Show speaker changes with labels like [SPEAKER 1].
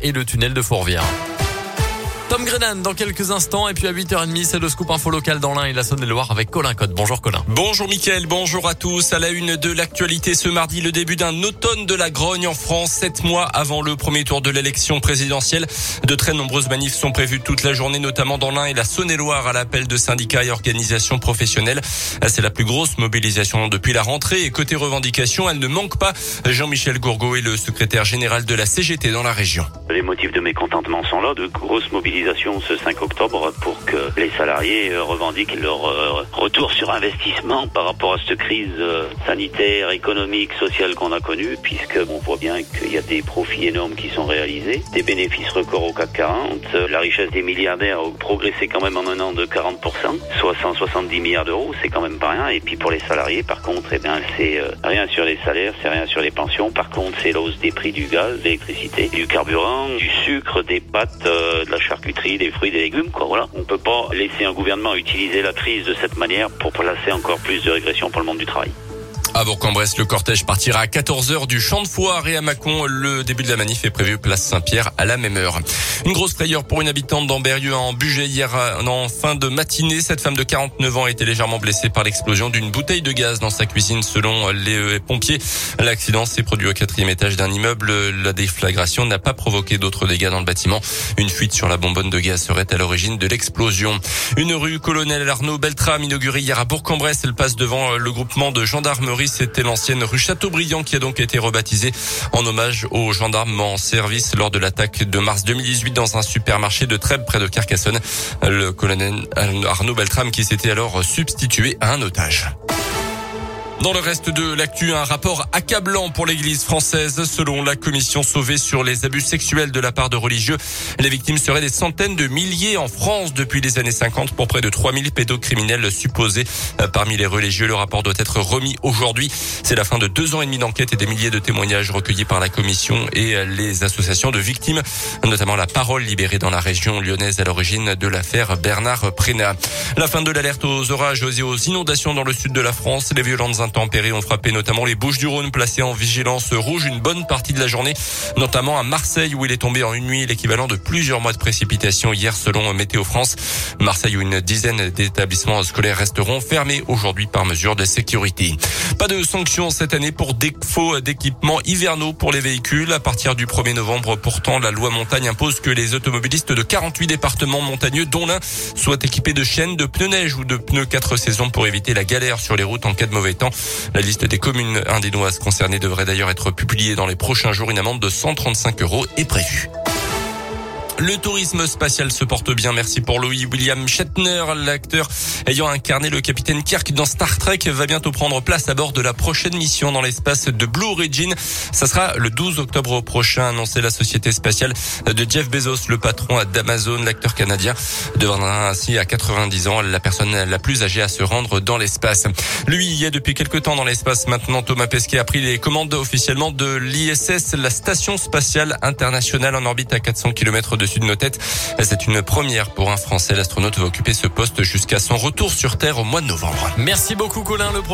[SPEAKER 1] et le tunnel de Fourvière. Tom Grennan dans quelques instants et puis à 8h30 c'est le scoop info local dans l'Ain et la Saône-et-Loire avec Colin Code. Bonjour Colin.
[SPEAKER 2] Bonjour Mickaël, bonjour à tous. À la une de l'actualité ce mardi, le début d'un automne de la grogne en France, sept mois avant le premier tour de l'élection présidentielle. De très nombreuses manifs sont prévues toute la journée, notamment dans l'Ain et la Saône-et-Loire à l'appel de syndicats et organisations professionnelles. C'est la plus grosse mobilisation depuis la rentrée et côté revendication, elle ne manque pas. Jean-Michel Gourgaud est le secrétaire général de la CGT dans la région.
[SPEAKER 3] Les motifs de mécontentement sont là, de grosses mobilisations ce 5 octobre pour que les salariés euh, revendiquent leur euh, retour sur investissement par rapport à cette crise euh, sanitaire, économique, sociale qu'on a connue, puisque on voit bien qu'il y a des profits énormes qui sont réalisés, des bénéfices records au CAC 40, la richesse des milliardaires a progressé quand même en un an de 40%, soit 170 milliards d'euros, c'est quand même pas rien. Et puis pour les salariés, par contre, eh bien, c'est rien sur les salaires, c'est rien sur les pensions. Par contre, c'est l'hausse des prix du gaz, de l'électricité, du carburant, du sucre, des pâtes, de la charcuterie des fruits, des légumes, quoi. Voilà. On peut pas laisser un gouvernement utiliser la crise de cette manière pour placer encore plus de régression pour le monde du travail.
[SPEAKER 2] À Bourg-en-Bresse, le cortège partira à 14h du champ de foire et à Mâcon, le début de la manif est prévu place Saint-Pierre à la même heure. Une grosse frayeur pour une habitante d'Amberieu en Bugey hier en fin de matinée. Cette femme de 49 ans a été légèrement blessée par l'explosion d'une bouteille de gaz dans sa cuisine selon les euh, pompiers. L'accident s'est produit au quatrième étage d'un immeuble. La déflagration n'a pas provoqué d'autres dégâts dans le bâtiment. Une fuite sur la bonbonne de gaz serait à l'origine de l'explosion. Une rue colonel Arnaud Beltrame inaugurée hier à Bourg-en-Bresse. Elle passe devant le groupement de gendarmerie c'était l'ancienne rue Chateaubriand qui a donc été rebaptisée en hommage aux gendarmes en service lors de l'attaque de mars 2018 dans un supermarché de Trèbes près de Carcassonne. Le colonel Arnaud Beltrame qui s'était alors substitué à un otage. Dans le reste de l'actu, un rapport accablant pour l'église française. Selon la commission sauvée sur les abus sexuels de la part de religieux, les victimes seraient des centaines de milliers en France depuis les années 50 pour près de 3000 pédocriminels supposés. Parmi les religieux, le rapport doit être remis aujourd'hui. C'est la fin de deux ans et demi d'enquête et des milliers de témoignages recueillis par la commission et les associations de victimes, notamment la parole libérée dans la région lyonnaise à l'origine de l'affaire Bernard Prénat. La fin de l'alerte aux orages et aux inondations dans le sud de la France. Les violentes tempérées ont frappé notamment les Bouches-du-Rhône placées en vigilance rouge une bonne partie de la journée, notamment à Marseille où il est tombé en une nuit l'équivalent de plusieurs mois de précipitations hier selon Météo France. Marseille où une dizaine d'établissements scolaires resteront fermés aujourd'hui par mesure de sécurité. Pas de sanctions cette année pour défaut d'équipements hivernaux pour les véhicules. À partir du 1er novembre, pourtant, la loi montagne impose que les automobilistes de 48 départements montagneux, dont l'un, soient équipés de chaînes, de pneus neige ou de pneus 4 saisons pour éviter la galère sur les routes en cas de mauvais temps. La liste des communes indénoises concernées devrait d'ailleurs être publiée dans les prochains jours. Une amende de 135 euros est prévue. Le tourisme spatial se porte bien. Merci pour Louis William Shatner, l'acteur ayant incarné le capitaine Kirk dans Star Trek, va bientôt prendre place à bord de la prochaine mission dans l'espace de Blue Origin. Ça sera le 12 octobre prochain, annoncé la société spatiale de Jeff Bezos, le patron d'Amazon. L'acteur canadien deviendra ainsi à 90 ans la personne la plus âgée à se rendre dans l'espace. Lui, y a depuis quelques temps dans l'espace. Maintenant, Thomas Pesquet a pris les commandes officiellement de l'ISS, la station spatiale internationale en orbite à 400 km de de nos têtes. C'est une première pour un Français. L'astronaute va occuper ce poste jusqu'à son retour sur Terre au mois de novembre.
[SPEAKER 1] Merci beaucoup Colin. Le prochain